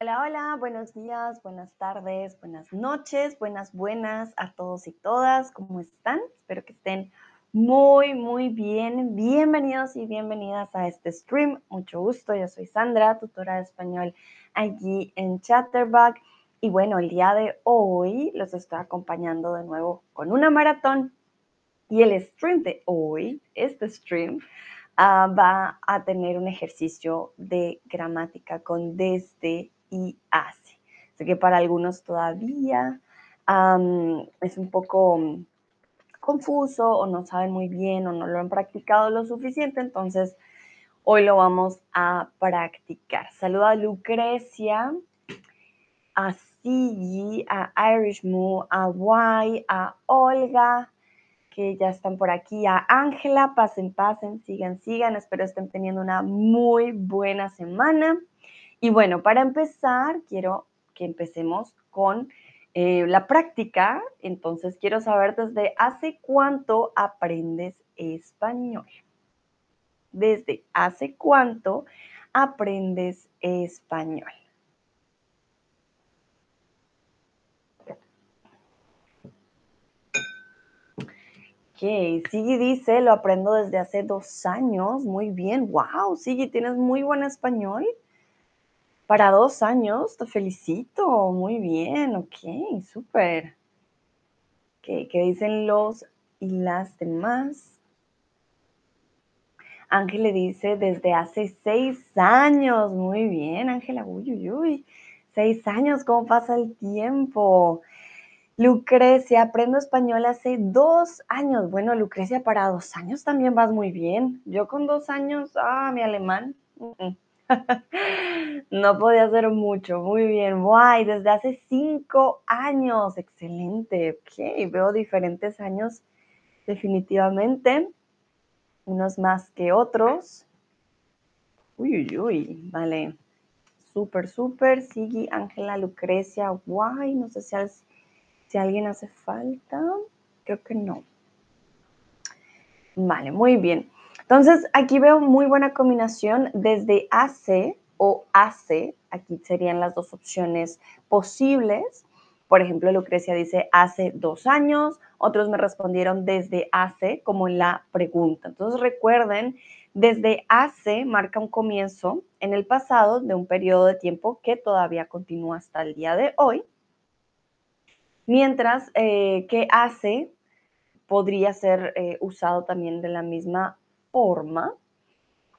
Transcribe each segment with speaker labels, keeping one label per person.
Speaker 1: Hola, hola, buenos días, buenas tardes, buenas noches, buenas, buenas a todos y todas. ¿Cómo están? Espero que estén muy, muy bien. Bienvenidos y bienvenidas a este stream. Mucho gusto, yo soy Sandra, tutora de español aquí en Chatterbug. Y bueno, el día de hoy los estoy acompañando de nuevo con una maratón. Y el stream de hoy, este stream, uh, va a tener un ejercicio de gramática con desde y hace. Sé que para algunos todavía es un poco confuso o no saben muy bien o no lo han practicado lo suficiente, entonces hoy lo vamos a practicar. Saluda a Lucrecia, a Sigi, a Irish Moo, a Wai, a Olga, que ya están por aquí, a Ángela, pasen, pasen, sigan, sigan, espero estén teniendo una muy buena semana. Y bueno, para empezar, quiero que empecemos con eh, la práctica. Entonces, quiero saber desde hace cuánto aprendes español. Desde hace cuánto aprendes español. Ok, Sigui dice, lo aprendo desde hace dos años. Muy bien, wow, Sigui, tienes muy buen español. Para dos años, te felicito, muy bien, ok, súper. ¿Qué, dicen los y las demás? Ángel le dice desde hace seis años, muy bien, Ángela, uy, uy, uy, seis años, ¿cómo pasa el tiempo? Lucrecia, aprendo español hace dos años. Bueno, Lucrecia, para dos años también vas muy bien. Yo con dos años, ah, mi alemán. No podía hacer mucho, muy bien. Guay, desde hace cinco años, excelente. Ok, veo diferentes años definitivamente, unos más que otros. Uy, uy, uy, vale. Súper, súper. Sigui, Ángela, Lucrecia, guay. No sé si, si alguien hace falta. Creo que no. Vale, muy bien. Entonces, aquí veo muy buena combinación desde hace o hace. Aquí serían las dos opciones posibles. Por ejemplo, Lucrecia dice hace dos años. Otros me respondieron desde hace, como en la pregunta. Entonces, recuerden, desde hace marca un comienzo en el pasado de un periodo de tiempo que todavía continúa hasta el día de hoy. Mientras eh, que hace podría ser eh, usado también de la misma forma,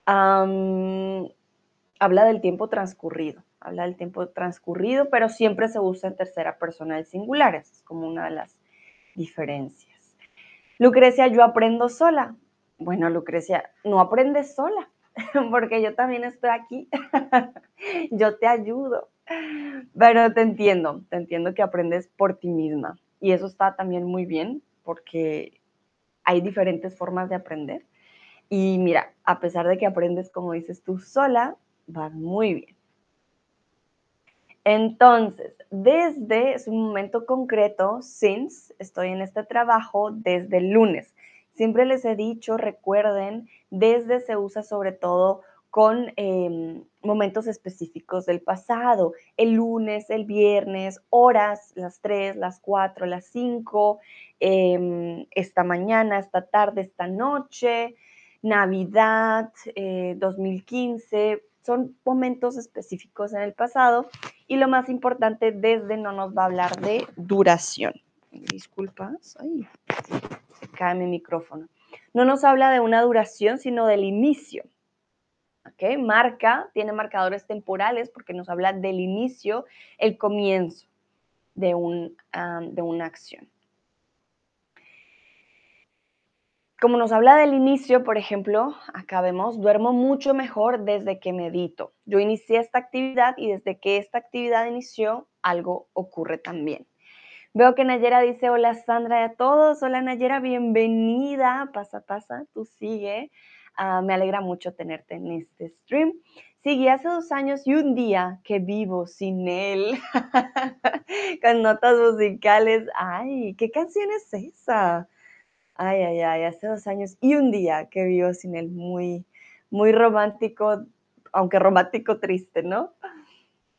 Speaker 1: habla del tiempo transcurrido, habla del tiempo transcurrido, pero siempre se usa en tercera persona del singular, es como una de las diferencias. Lucrecia, yo aprendo sola. Bueno, Lucrecia, no aprendes sola, porque yo también estoy aquí, yo te ayudo, pero te entiendo, te entiendo que aprendes por ti misma y eso está también muy bien porque hay diferentes formas de aprender y mira, a pesar de que aprendes, como dices tú, sola, vas muy bien. Entonces, desde es un momento concreto, since estoy en este trabajo desde el lunes. Siempre les he dicho, recuerden, desde se usa sobre todo con em, momentos específicos del pasado, el lunes, el viernes, horas, las 3, las 4, las 5, em, esta mañana, esta tarde, esta noche, Navidad, 2015, eh, son momentos específicos en el pasado y lo más importante, desde no nos va a hablar de duración. Disculpas, ay, se cae mi micrófono. No nos habla de una duración, sino del inicio. ¿Ok? Marca, tiene marcadores temporales porque nos habla del inicio, el comienzo de, un, de una acción. Como nos habla del inicio, por ejemplo, acá vemos, duermo mucho mejor desde que medito. Yo inicié esta actividad y desde que esta actividad inició, algo ocurre también. Veo que Nayera dice, hola Sandra y a todos, hola Nayera, bienvenida, pasa, pasa, tú sigue. Ah, me alegra mucho tenerte en este stream. Sigue hace dos años y un día que vivo sin él, con notas musicales. Ay, ¿qué canción es esa? Ay, ay, ay, hace dos años y un día que vivo sin él, muy, muy romántico, aunque romántico triste, ¿no?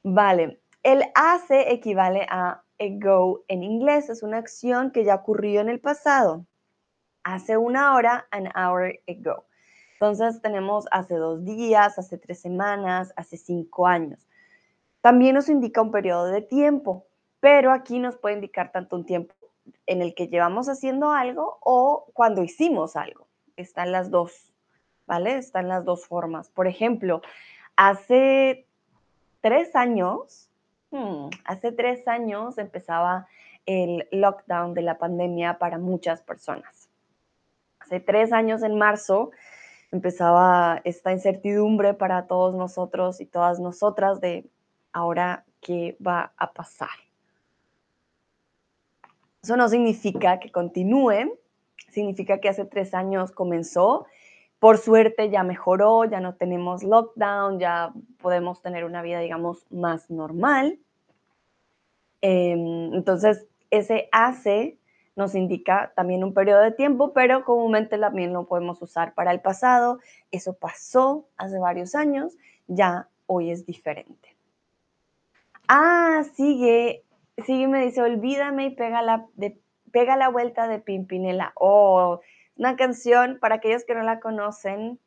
Speaker 1: Vale, el hace equivale a ago en inglés, es una acción que ya ocurrió en el pasado. Hace una hora, an hour ago. Entonces tenemos hace dos días, hace tres semanas, hace cinco años. También nos indica un periodo de tiempo, pero aquí nos puede indicar tanto un tiempo en el que llevamos haciendo algo o cuando hicimos algo. Están las dos, ¿vale? Están las dos formas. Por ejemplo, hace tres años, hmm, hace tres años empezaba el lockdown de la pandemia para muchas personas. Hace tres años en marzo empezaba esta incertidumbre para todos nosotros y todas nosotras de ahora qué va a pasar. Eso no significa que continúe, significa que hace tres años comenzó. Por suerte ya mejoró, ya no tenemos lockdown, ya podemos tener una vida, digamos, más normal. Em, entonces, ese hace nos indica también un periodo de tiempo, pero comúnmente también lo podemos usar para el pasado. Eso pasó hace varios años, ya hoy es diferente. Ah, sigue Sí, me dice, olvídame y pega la, pega la vuelta de Pimpinela. Oh, una canción, para aquellos que no la conocen,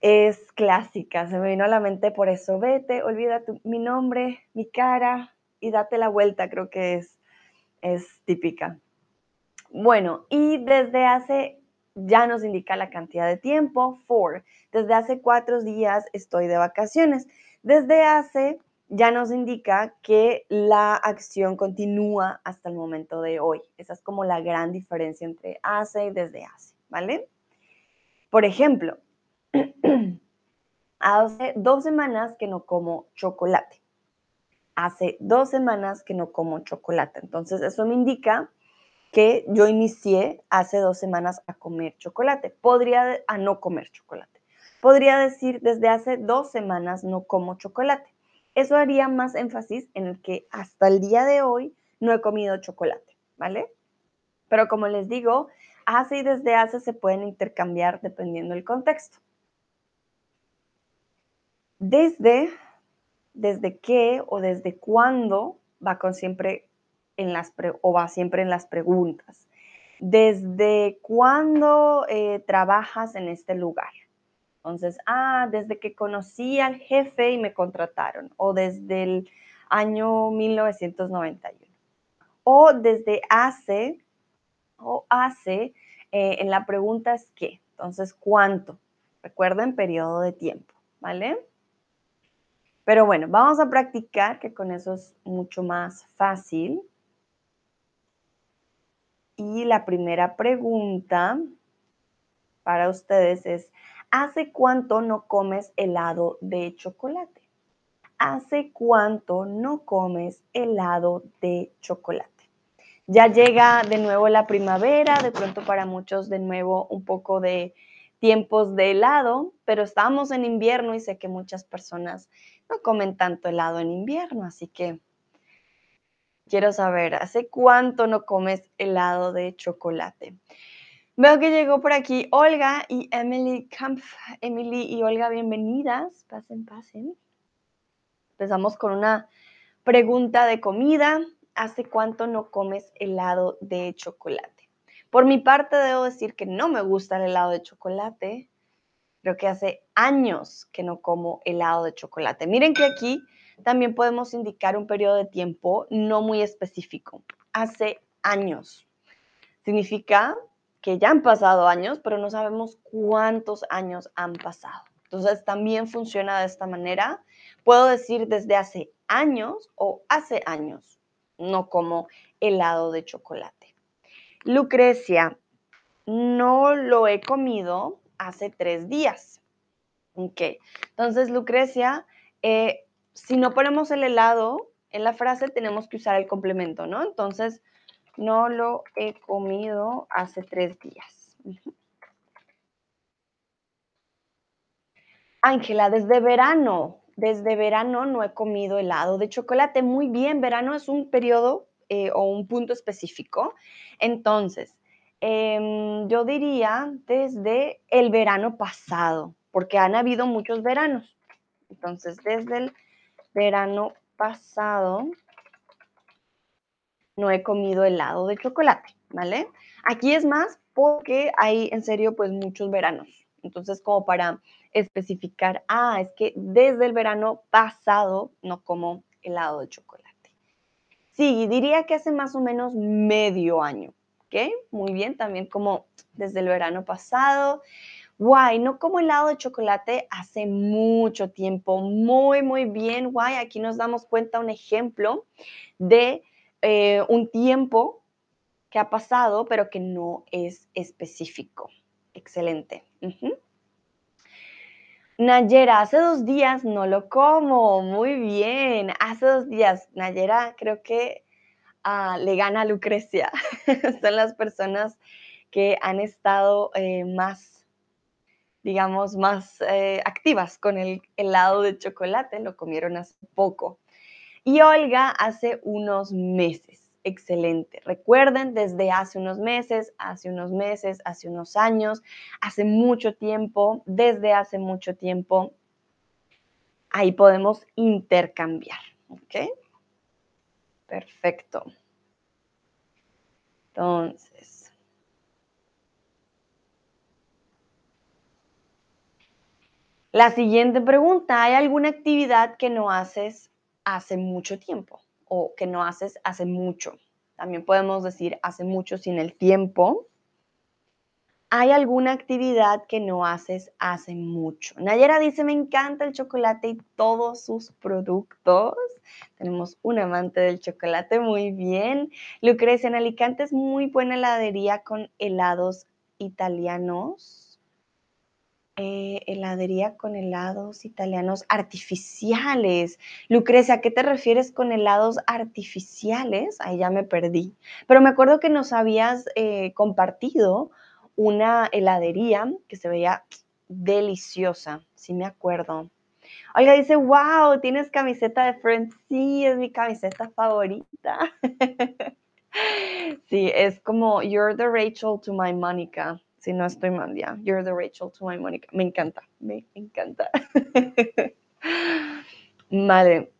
Speaker 1: es clásica, se me vino a la mente por eso. Vete, olvida mi nombre, mi cara y date la vuelta, creo que es, es típica. Bueno, y desde hace, ya nos indica la cantidad de tiempo, four. Desde hace cuatro días estoy de vacaciones. Desde hace ya nos indica que la acción continúa hasta el momento de hoy. Esa es como la gran diferencia entre hace y desde hace, ¿vale? Por ejemplo, hace dos semanas que no como chocolate. Hace dos semanas que no como chocolate. Entonces, eso me indica que yo inicié hace dos semanas a comer chocolate. Podría, a no comer chocolate. Podría decir, desde hace dos semanas no como chocolate. Eso haría más énfasis en el que hasta el día de hoy no he comido chocolate, ¿vale? Pero como les digo, hace y desde hace se pueden intercambiar dependiendo del contexto. Desde, desde qué o desde cuándo va con siempre en las o va siempre en las preguntas. ¿Desde cuándo eh, trabajas en este lugar? Entonces, ah, desde que conocí al jefe y me contrataron, o desde el año 1991, o desde hace, o hace, eh, en la pregunta es qué, entonces, ¿cuánto? Recuerden, periodo de tiempo, ¿vale? Pero bueno, vamos a practicar, que con eso es mucho más fácil. Y la primera pregunta para ustedes es, ¿Hace cuánto no comes helado de chocolate? ¿Hace cuánto no comes helado de chocolate? Ya llega de nuevo la primavera, de pronto para muchos de nuevo un poco de tiempos de helado, pero estamos en invierno y sé que muchas personas no comen tanto helado en invierno, así que quiero saber, ¿hace cuánto no comes helado de chocolate? Veo que llegó por aquí Olga y Emily Kampf. Emily y Olga, bienvenidas. Pasen, pasen. Empezamos con una pregunta de comida. ¿Hace cuánto no comes helado de chocolate? Por mi parte, debo decir que no me gusta el helado de chocolate. Creo que hace años que no como helado de chocolate. Miren que aquí también podemos indicar un periodo de tiempo no muy específico. Hace años. Significa que ya han pasado años, pero no sabemos cuántos años han pasado. Entonces también funciona de esta manera. Puedo decir desde hace años o hace años, no como helado de chocolate. Lucrecia, no lo he comido hace tres días. Ok, entonces Lucrecia, eh, si no ponemos el helado en la frase, tenemos que usar el complemento, ¿no? Entonces, no lo he comido hace tres días. Ángela, desde verano, desde verano no he comido helado de chocolate. Muy bien, verano es un periodo eh, o un punto específico. Entonces, em, yo diría desde el verano pasado, porque han habido muchos veranos. Entonces, desde el verano pasado no he comido helado de chocolate, ¿vale? Aquí es más porque hay en serio pues muchos veranos. Entonces como para especificar, ah, es que desde el verano pasado no como helado de chocolate. Sí, diría que hace más o menos medio año, ¿ok? Muy bien, también como desde el verano pasado. Guay, no como helado de chocolate hace mucho tiempo. Muy, muy bien, guay. Aquí nos damos cuenta un ejemplo de eh, un tiempo que ha pasado, pero que no es específico. Excelente. Nayera, hace dos días no lo como. Muy bien. Hace dos días, Nayera, creo que ah, le gana a Lucrecia. Son las personas que han estado eh, más digamos, más eh, activas con el helado de chocolate, lo comieron hace poco. Y Olga hace unos meses. Excelente. Recuerden, desde hace unos meses, hace unos meses, hace unos años, hace mucho tiempo, desde hace mucho tiempo, ahí podemos intercambiar. ¿Ok? Perfecto. Entonces, La siguiente pregunta, ¿hay alguna actividad que no haces hace mucho tiempo o que no haces hace mucho? También podemos decir hace mucho sin el tiempo. ¿Hay alguna actividad que no haces hace mucho? Nayera dice, me encanta el chocolate y todos sus productos. Tenemos un amante del chocolate, muy bien. Lucrecia, en Alicante es muy buena heladería con helados italianos. Eh, heladería con helados italianos artificiales. Lucrecia, ¿a qué te refieres con helados artificiales? Ahí ya me perdí. Pero me acuerdo que nos habías eh, compartido una heladería que se veía deliciosa, sí me acuerdo. Olga dice, wow, tienes camiseta de Friends. Sí, es mi camiseta favorita. sí, es como You're the Rachel to my Monica si no estoy mal, ya. You're the Rachel to my Monica. Me encanta, me encanta. vale.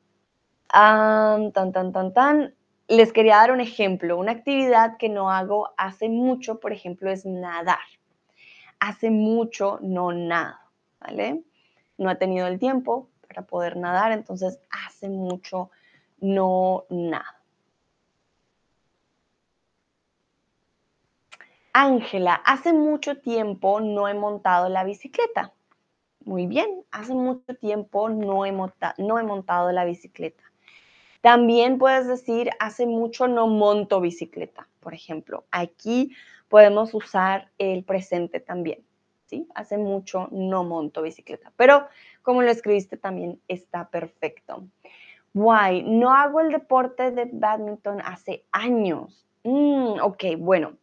Speaker 1: tan, tan, tan, tan. Les quería dar un ejemplo. Una actividad que no hago hace mucho, por ejemplo, es nadar. Hace mucho no nado, ¿vale? No he tenido el tiempo para poder nadar, entonces hace mucho no nado. Ángela, hace mucho tiempo no he montado la bicicleta. Muy bien, hace mucho tiempo no he, montado la bicicleta. También puedes decir, hace mucho no monto bicicleta, por ejemplo. Aquí podemos usar el presente también, ¿sí? Hace mucho no monto bicicleta, pero como lo escribiste también está perfecto. Why? No hago el deporte de badminton hace años. Mm, ok, bueno,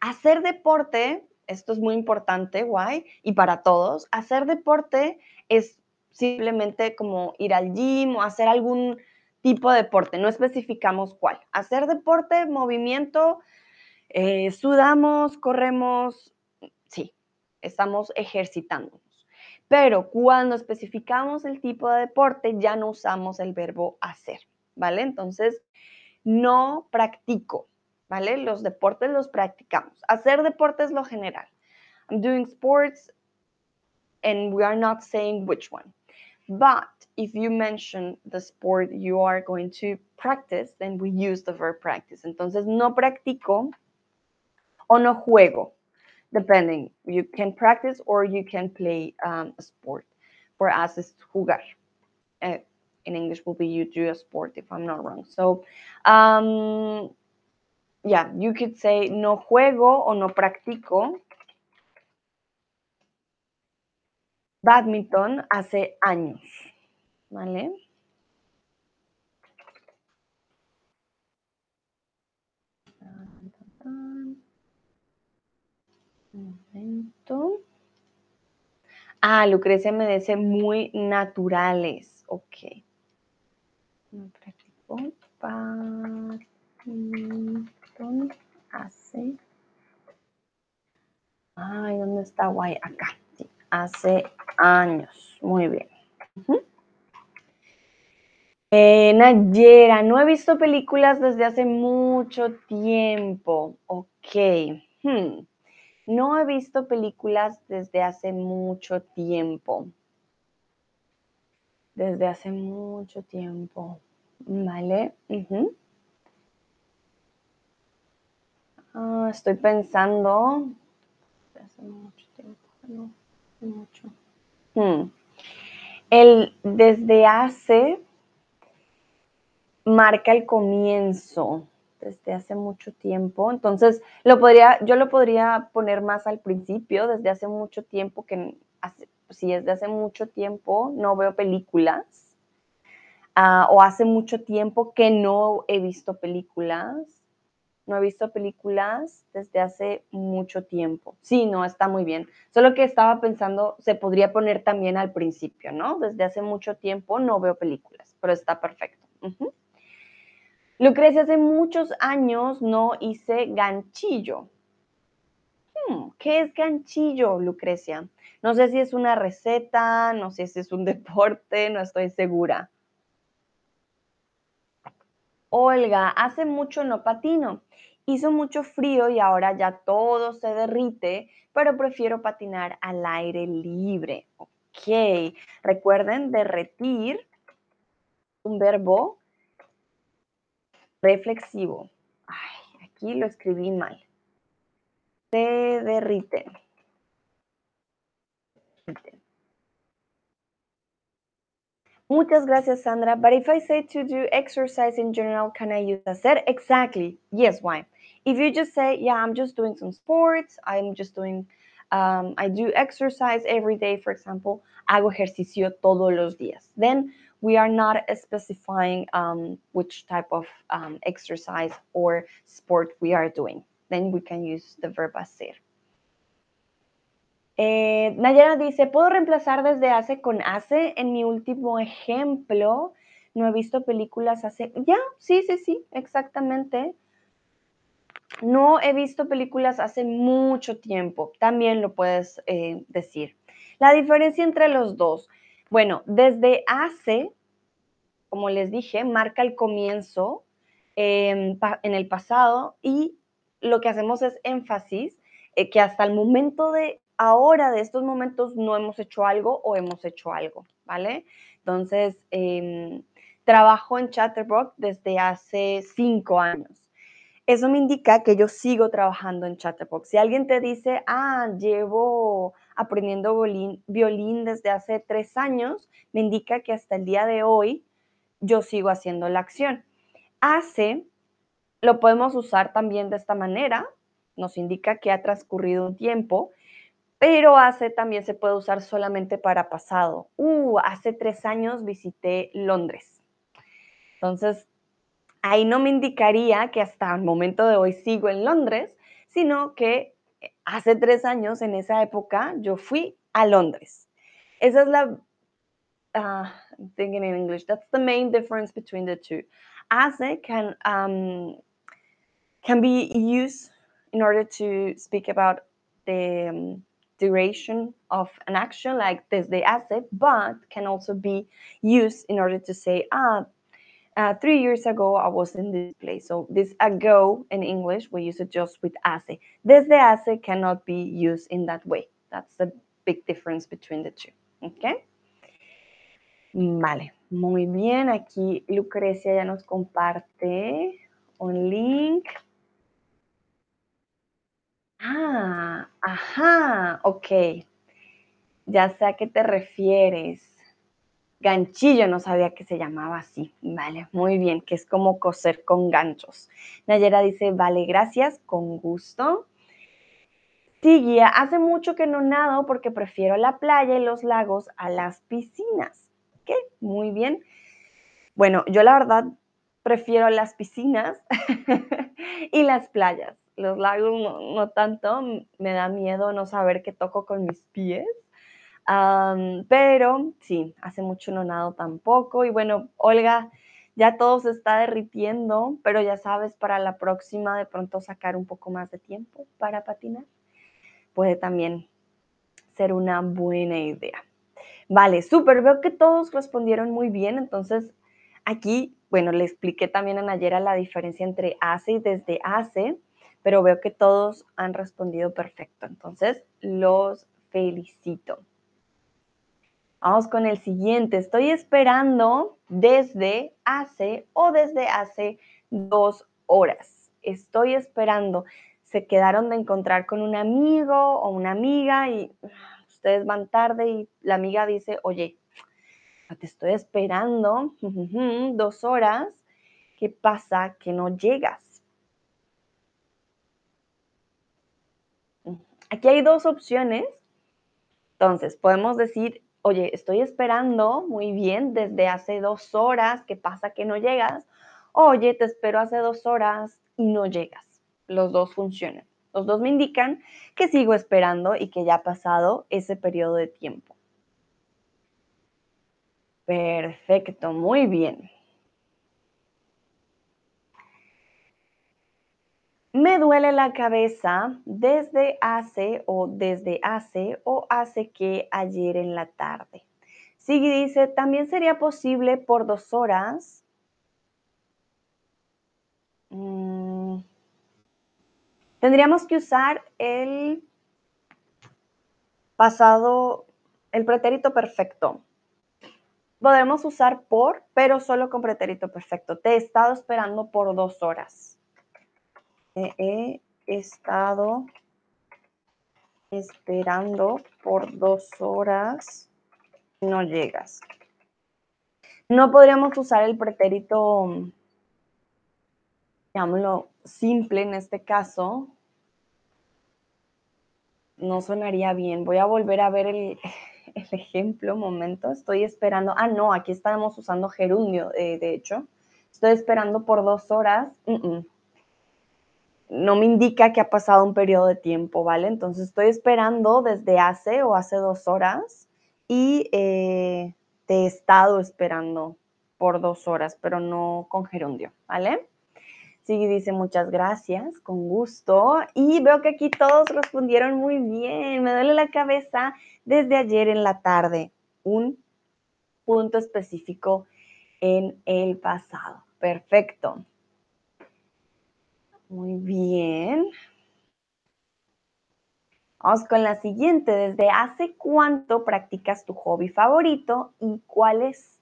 Speaker 1: Hacer deporte, esto es muy importante, guay, y para todos, hacer deporte es simplemente como ir al gym o hacer algún tipo de deporte, no especificamos cuál. Hacer deporte, movimiento, eh, sudamos, corremos, sí, estamos ejercitándonos. Pero cuando especificamos el tipo de deporte, ya no usamos el verbo hacer, ¿vale? Entonces, no practico, Los deportes los practicamos. Hacer deportes lo general. I'm doing sports and we are not saying which one. But if you mention the sport you are going to practice, then we use the verb practice. Entonces, no practico o no juego, depending. You can practice or you can play um, a sport. For us, it's jugar. Uh, in English will be you do a sport, if I'm not wrong. So, um, yeah, you could say no juego o no practico badminton hace años, ¿vale? Momento. Ah, Lucrecia me dice muy naturales. Ok. No practico hace. Ay, ¿dónde está guay? Acá. hace años. Muy bien. Eh, Nayera, no he visto películas desde hace mucho tiempo. Ok. Hmm. No he visto películas desde hace mucho tiempo. Desde hace mucho tiempo. Vale. Ah, estoy pensando. Hace mucho tiempo. No, mucho. Hmm. El desde hace marca el comienzo desde hace mucho tiempo. Entonces, lo podría, yo lo podría poner más al principio, desde hace mucho tiempo, que hace, si es de hace mucho tiempo, no veo películas. Uh, o hace mucho tiempo que no he visto películas. No he visto películas desde hace mucho tiempo. Sí, no, está muy bien. Solo que estaba pensando, se podría poner también al principio, ¿no? Desde hace mucho tiempo no veo películas, pero está perfecto. Lucrecia, hace muchos años no hice ganchillo. Hmm, ¿Qué es ganchillo, Lucrecia? No sé si es una receta, no sé si es un deporte, no estoy segura. Olga, hace mucho no patino. Hizo mucho frío y ahora ya todo se derrite, pero prefiero patinar al aire libre. Ok, recuerden derretir, un verbo reflexivo. Ay, aquí lo escribí mal. Se derrite. Muchas gracias, Sandra. But if I say to do exercise in general, can I use hacer? Exactly. Yes, why? If you just say, yeah, I'm just doing some sports, I'm just doing, um, I do exercise every day, for example, hago ejercicio todos los días. Then we are not specifying um, which type of um, exercise or sport we are doing. Then we can use the verb hacer. Eh, Nayara dice, ¿puedo reemplazar desde hace con hace? En mi último ejemplo, no he visto películas hace... Ya, sí, sí, sí, exactamente. No he visto películas hace mucho tiempo. También lo puedes eh, decir. La diferencia entre los dos. Bueno, desde hace, como les dije, marca el comienzo eh, en el pasado y lo que hacemos es énfasis eh, que hasta el momento de ahora, de estos momentos, no hemos hecho algo o hemos hecho algo, ¿vale? Entonces, eh, trabajo en Chatterbox desde hace cinco años. Eso me indica que yo sigo trabajando en Chatterbox. Si alguien te dice, ah, llevo aprendiendo violín desde hace tres años, me indica que hasta el día de hoy yo sigo haciendo la acción. Hace, lo podemos usar también de esta manera, nos indica que ha transcurrido un tiempo, pero hace también se puede usar solamente para pasado. Uh, hace tres años visité Londres. Entonces, ahí no me indicaría que hasta el momento de hoy sigo en Londres, sino que hace tres años, en esa época, yo fui a Londres. Esa es la, uh, I'm thinking in English, that's the main difference between the two. Hace can, um, can be used in order to speak about the um, duration of an action like desde hace, but can also be used in order to say, ah, uh, three years ago I was in this place. So this ago in English, we use it just with hace. Desde hace cannot be used in that way. That's the big difference between the two. Okay? Vale, muy bien. Aquí Lucrecia ya nos comparte un link. Ah, ajá, ok. Ya sé a qué te refieres. Ganchillo, no sabía que se llamaba así. Vale, muy bien, que es como coser con ganchos. Nayera dice, vale, gracias, con gusto. Sí, hace mucho que no nado porque prefiero la playa y los lagos a las piscinas. ¿Qué? Muy bien. Bueno, yo la verdad prefiero las piscinas y las playas los lagos no, tanto, me da miedo no saber qué toco con mis pies. Pero sí, hace mucho no nado tampoco. Y bueno, Olga, ya todo se está derritiendo, pero ya sabes, para la próxima de pronto sacar un poco más de tiempo para patinar puede también ser una buena idea. Vale, súper, veo que todos respondieron muy bien, entonces aquí, bueno, le expliqué también a la diferencia entre hace y desde hace, pero veo que todos han respondido perfecto. Entonces, los felicito. Vamos con el siguiente. Estoy esperando desde hace o desde hace dos horas. Estoy esperando. Se quedaron de encontrar con un amigo o una amiga y ustedes van tarde y la amiga dice, oye, te estoy esperando dos horas. ¿Qué pasa que no llegas? Aquí hay dos opciones. Entonces, podemos decir, oye, estoy esperando muy bien desde hace dos horas, ¿qué pasa que no llegas? Oye, te espero hace dos horas y no llegas. Los dos funcionan. Los dos me indican que sigo esperando y que ya ha pasado ese periodo de tiempo. Perfecto, muy bien. Me duele la cabeza desde hace o desde hace o hace que ayer en la tarde. Sigui dice, también sería posible por dos horas. Mm. Tendríamos que usar el pasado, el pretérito perfecto. Podemos usar por, pero solo con pretérito perfecto. Te he estado esperando por dos horas he estado esperando por dos horas y no llegas. No podríamos usar el pretérito, llamémoslo simple en este caso. No sonaría bien. Voy a volver a ver el, ejemplo, un momento. Estoy esperando. Ah, no, aquí estamos usando gerundio, eh, de hecho. Estoy esperando por dos horas no me indica que ha pasado un periodo de tiempo, ¿vale? Entonces estoy esperando desde hace o hace dos horas y eh, te he estado esperando por dos horas, pero no con gerundio, ¿vale? Sí, dice muchas gracias, con gusto. Y veo que aquí todos respondieron muy bien. Me duele la cabeza desde ayer en la tarde. Un punto específico en el pasado. Perfecto. Muy bien. Vamos con la siguiente. ¿Desde hace cuánto practicas tu hobby favorito y cuáles?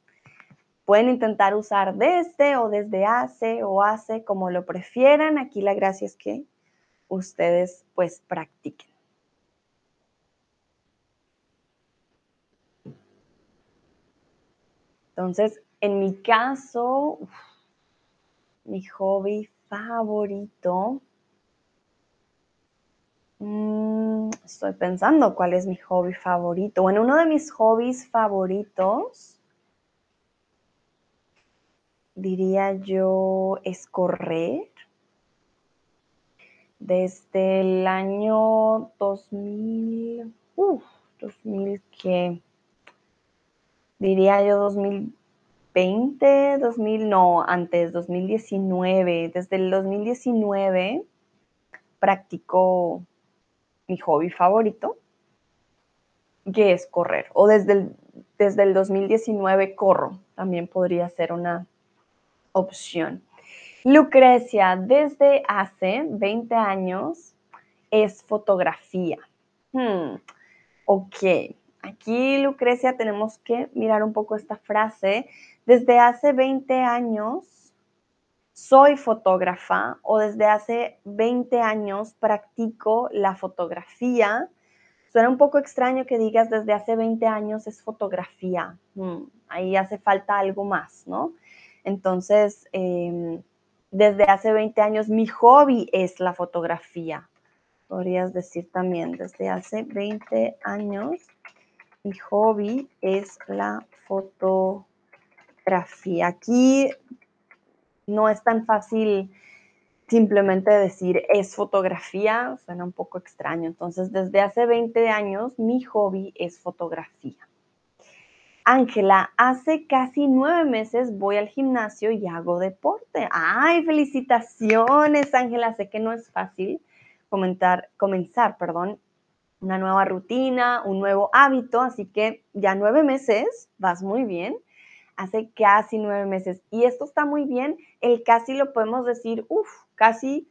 Speaker 1: Pueden intentar usar desde o desde hace o hace, como lo prefieran. Aquí la gracia es que ustedes pues practiquen. Entonces, en mi caso, mi hobby favorito. Mm, estoy pensando cuál es mi hobby favorito. Bueno, uno de mis hobbies favoritos, diría yo, es correr. Desde el año 2000, uff, 2000 que, diría yo 2000 20, 2000, no, antes, 2019. Desde el 2019 practico mi hobby favorito, que es correr. O desde el, desde el 2019 corro, también podría ser una opción. Lucrecia, desde hace 20 años es fotografía. Hmm, ok, aquí Lucrecia tenemos que mirar un poco esta frase desde hace 20 años soy fotógrafa o desde hace 20 años practico la fotografía. Suena un poco extraño que digas desde hace 20 años es fotografía. Mm, ahí hace falta algo más, ¿no? Entonces, em, desde hace 20 años mi hobby es la fotografía. Podrías decir también, desde hace 20 años mi hobby es la fotografía Aquí no es tan fácil simplemente decir es fotografía, suena un poco extraño. Entonces, desde hace 20 años mi hobby es fotografía. Ángela, hace casi nueve meses voy al gimnasio y hago deporte. ¡Ay, felicitaciones, Ángela! Sé que no es fácil comentar, comenzar, perdón, una nueva rutina, un nuevo hábito, así que ya nueve meses, vas muy bien. hace casi nueve meses. Y esto está muy bien, el casi lo podemos decir, uff, casi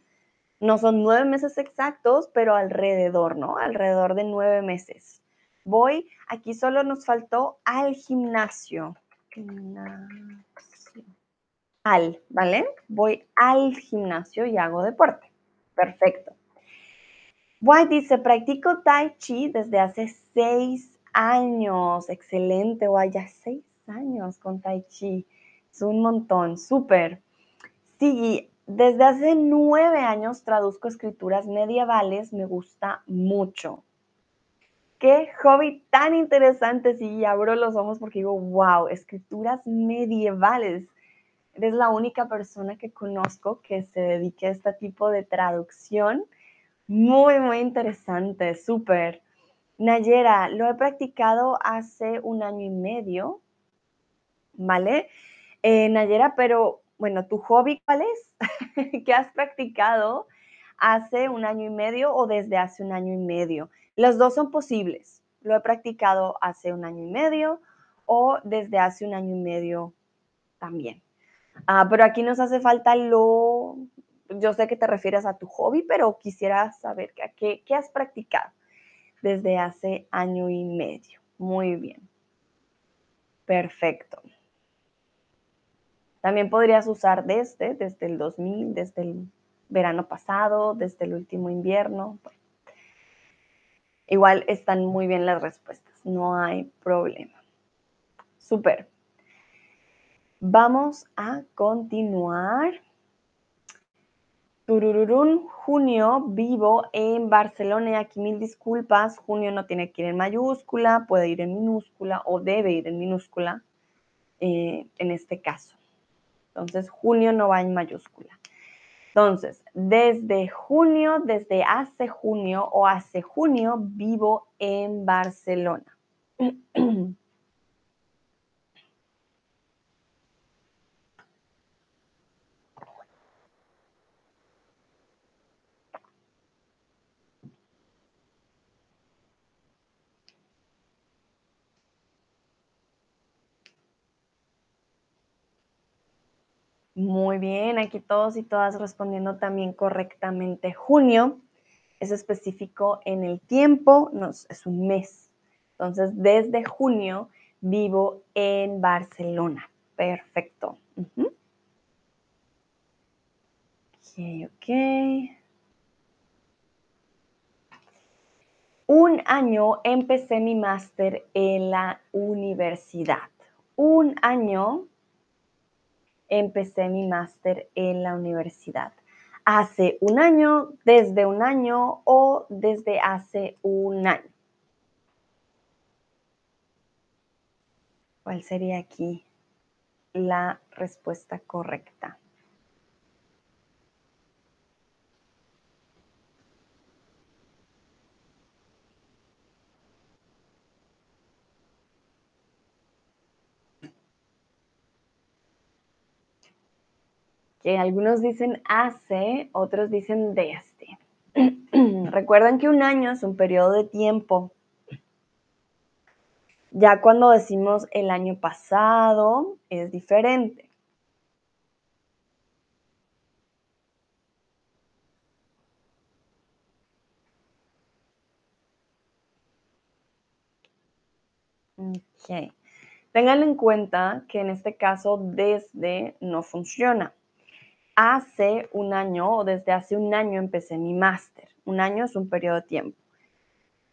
Speaker 1: no son nueve meses exactos, pero alrededor, ¿no? Alrededor de nueve meses. Voy, aquí solo nos faltó al gimnasio. Al, ¿vale? Voy al gimnasio y hago deporte. Perfecto. White dice, practico Tai Chi desde hace seis años. Excelente, Guay, ya seis años con Tai Chi. Es un montón, súper. Sí, desde hace nueve años traduzco escrituras medievales, me gusta mucho. Qué hobby tan interesante, sí, abro los ojos porque digo, wow, escrituras medievales. Eres la única persona que conozco que se dedique a este tipo de traducción muy, muy interesante, súper. Nayera, lo he practicado hace un año y medio, ¿vale? Eh, Nayera, pero bueno, ¿tu hobby cuál es? ¿Qué has practicado hace un año y medio o desde hace un año y medio? Los dos son posibles. Lo he practicado hace un año y medio o desde hace un año y medio también. Ah, pero aquí nos hace falta lo, yo sé que te refieres a tu hobby, pero quisiera saber qué, has practicado desde hace año y medio. Muy bien. Perfecto. También podrías usar desde, desde el 2000, desde el verano pasado, desde el último invierno. igual están muy bien las respuestas, no hay problema. Súper. Vamos a continuar. Turururún, junio, vivo en Barcelona aquí mil disculpas, junio no tiene que ir en mayúscula, puede ir en minúscula o debe ir en minúscula eh, en este caso. Entonces, junio no va en mayúscula. Entonces, desde junio, desde hace junio o hace junio, vivo en Barcelona. Muy bien, aquí todos y todas respondiendo también correctamente. Junio es específico en el tiempo, es un mes. Entonces, desde junio vivo en Barcelona. Perfecto. Ok, ok. Un año empecé mi máster en la universidad. Un año empecé mi máster en la universidad. Hace un año, desde un año o desde hace un año. ¿Cuál sería aquí la respuesta correcta? Que algunos dicen hace, otros dicen desde. Recuerden que un año es un periodo de tiempo. Ya cuando decimos el año pasado es diferente. Ok. Tengan en cuenta que en este caso desde no funciona hace un año o desde hace un año empecé mi máster. Un año es un periodo de tiempo.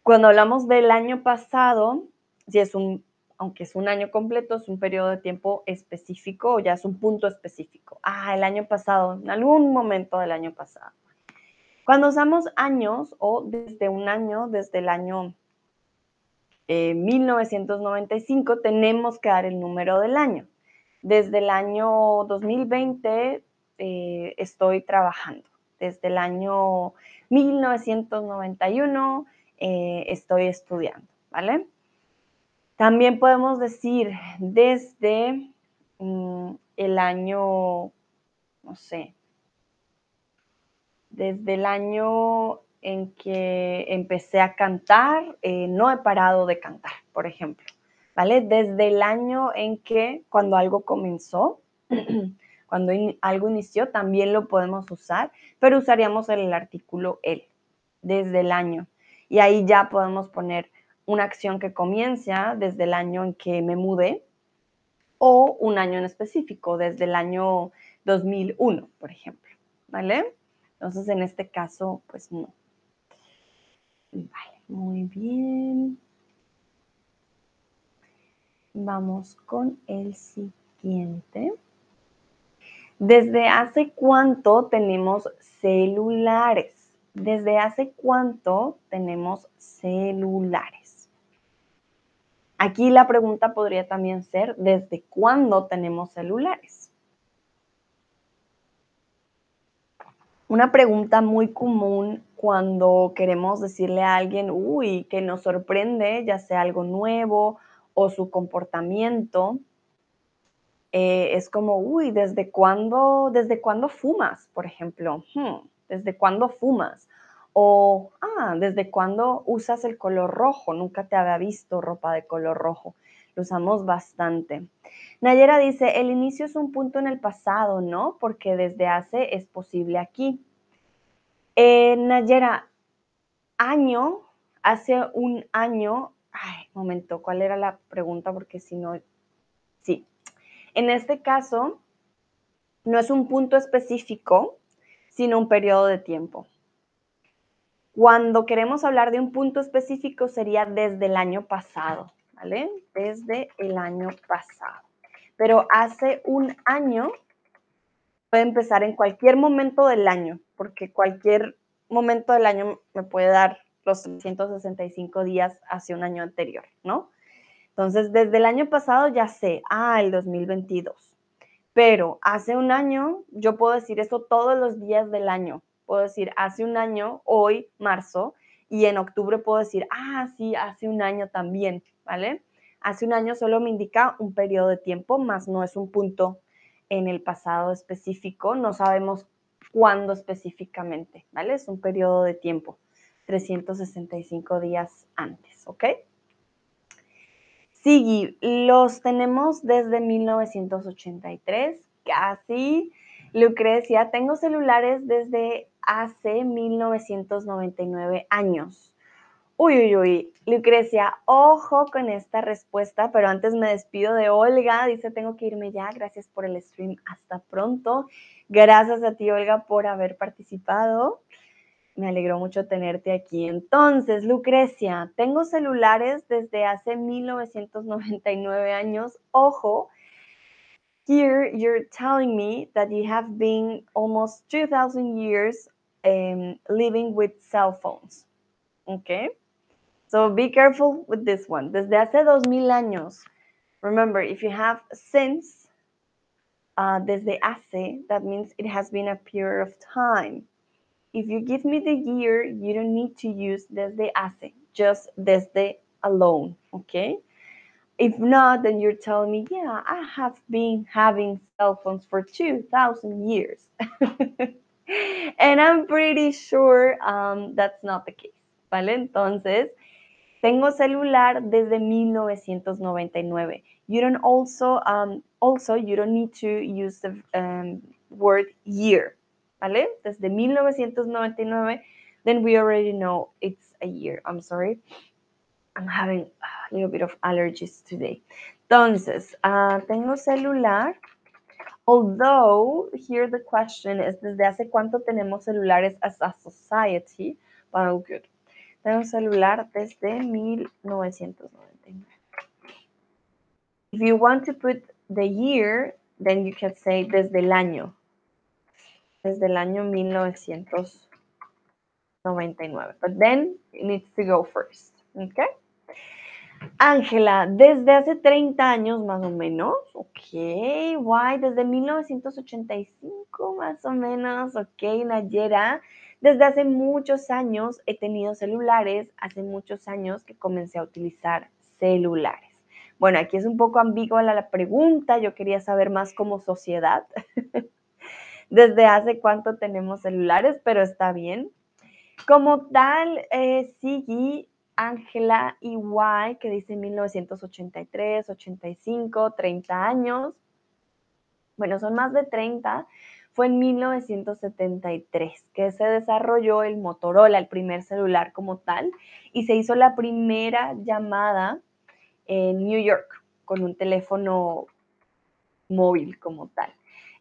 Speaker 1: Cuando hablamos del año pasado, si es un, aunque es un año completo, es un periodo de tiempo específico o ya es un punto específico. Ah, el año pasado, en algún momento del año pasado. Cuando usamos años o desde un año, desde el año 1995, eh, tenemos que dar el número del año. Desde el año 2020 eh, estoy trabajando. Desde el año 1991 eh, estoy estudiando, ¿vale? También podemos decir desde mm, el año, no sé, desde el año en que empecé a cantar, eh, no he parado de cantar, por ejemplo. ¿vale? Desde el año en que, cuando algo comenzó, cuando algo inició, también lo podemos usar, pero usaríamos el artículo el, desde el año. Y ahí ya podemos poner una acción que comienza desde el año en que me mudé o un año en específico, desde el año 2001, por ejemplo, ¿vale? Entonces, en este caso, pues no. Vale, muy bien. Vamos con el siguiente. ¿Desde hace cuánto tenemos celulares? ¿Desde hace cuánto tenemos celulares? Aquí la pregunta podría también ser, ¿desde cuándo tenemos celulares? Una pregunta muy común cuando queremos decirle a alguien, uy, que nos sorprende, ya sea algo nuevo o su comportamiento, eh, es como, uy, ¿desde cuándo, ¿desde cuándo fumas? Por ejemplo, hmm, ¿desde cuándo fumas? O, ah, ¿desde cuándo usas el color rojo? Nunca te había visto ropa de color rojo. Lo usamos bastante. Nayera dice, el inicio es un punto en el pasado, ¿no? Porque desde hace es posible aquí. Eh, Nayera, año, hace un año, ay, momento, ¿cuál era la pregunta? Porque si no. En este caso, no es un punto específico, sino un periodo de tiempo. Cuando queremos hablar de un punto específico sería desde el año pasado, ¿vale? Desde el año pasado pero hace un año puede empezar en cualquier momento del año, porque cualquier momento del año me puede dar los 365 días hace un año anterior, ¿no? Entonces, desde el año pasado ya sé, ah, el 2022. Pero hace un año, yo puedo decir eso todos los días del año. Puedo decir, hace un año, hoy, marzo, y en octubre puedo decir, ah, sí, hace un año también, ¿vale? Hace un año solo me indica un periodo de tiempo, más no es un punto en el pasado específico, no sabemos cuándo específicamente, ¿vale? Es un periodo de tiempo, 365 días antes, ¿ok? Sigui, los tenemos desde 1983, casi. Lucrecia, tengo celulares desde hace 1999 años. Uy, uy, uy. Lucrecia, ojo con esta respuesta, pero antes me despido de Olga. Dice, tengo que irme ya. Gracias por el stream. Hasta pronto. Gracias a ti, Olga, por haber participado. Me alegró mucho tenerte aquí. Entonces, Lucrecia, tengo celulares desde hace 1999 años. Ojo, here you're telling me that you have been almost 2000 years um, living with cell phones. Okay. So be careful with this one. Desde hace dos mil años. Remember, if you have since, uh, desde hace, that means it has been a period of time. If you give me the year, you don't need to use desde hace, just desde alone, okay? If not, then you're telling me, yeah, I have been having cell phones for 2,000 years. and I'm pretty sure um, that's not the case, ¿vale? Entonces, Tengo celular desde 1999. You don't also, um, also, you don't need to use the um, word year, Desde 1999, then we already know it's a year. I'm sorry. I'm having a little bit of allergies today. Entonces, uh, tengo celular. Although, here the question is, ¿desde hace cuánto tenemos celulares as a society? But good. Tengo celular desde 1999. If you want to put the year, then you can say desde el año. Desde el año 1999. But then it needs to go first. Okay? Ángela, desde hace 30 años más o menos. Ok. Why? Desde 1985 más o menos. Ok, Nayera. Desde hace muchos años he tenido celulares, hace muchos años que comencé a utilizar celulares. Bueno, aquí es un poco ambigua la pregunta, yo quería saber más como sociedad. Desde hace cuánto tenemos celulares, pero está bien. Como tal, eh, Ángela Iguay, que dice 1983, 85, 30 años. Bueno, son más de 30. Fue en 1973 que se desarrolló el Motorola, el primer celular como tal, y se hizo la primera llamada en New York con un teléfono móvil como tal.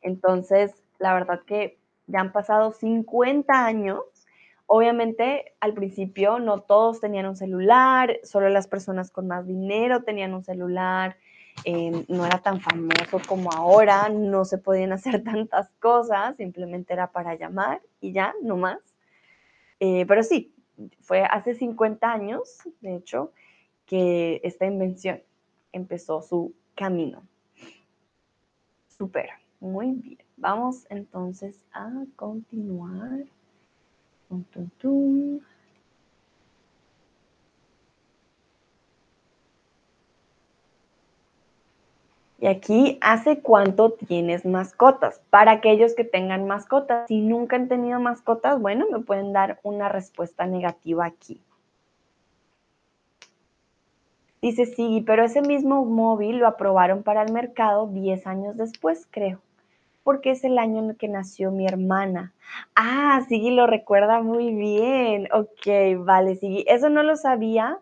Speaker 1: Entonces, la verdad que ya han pasado 50 años. Obviamente, al principio no todos tenían un celular, solo las personas con más dinero tenían un celular, eh, no era tan famoso como ahora, no se podían hacer tantas cosas, simplemente era para llamar y ya, no más. Eh, pero sí, fue hace 50 años, de hecho, que esta invención empezó su camino. Super, muy bien. Vamos entonces a continuar. Y aquí, ¿hace cuánto tienes mascotas? Para aquellos que tengan mascotas, si nunca han tenido mascotas, bueno, me pueden dar una respuesta negativa aquí. Dice, sí, pero ese mismo móvil lo aprobaron para el mercado 10 años después, creo porque es el año en el que nació mi hermana. Ah, sí, lo recuerda muy bien. Ok, vale, sí, eso no lo sabía.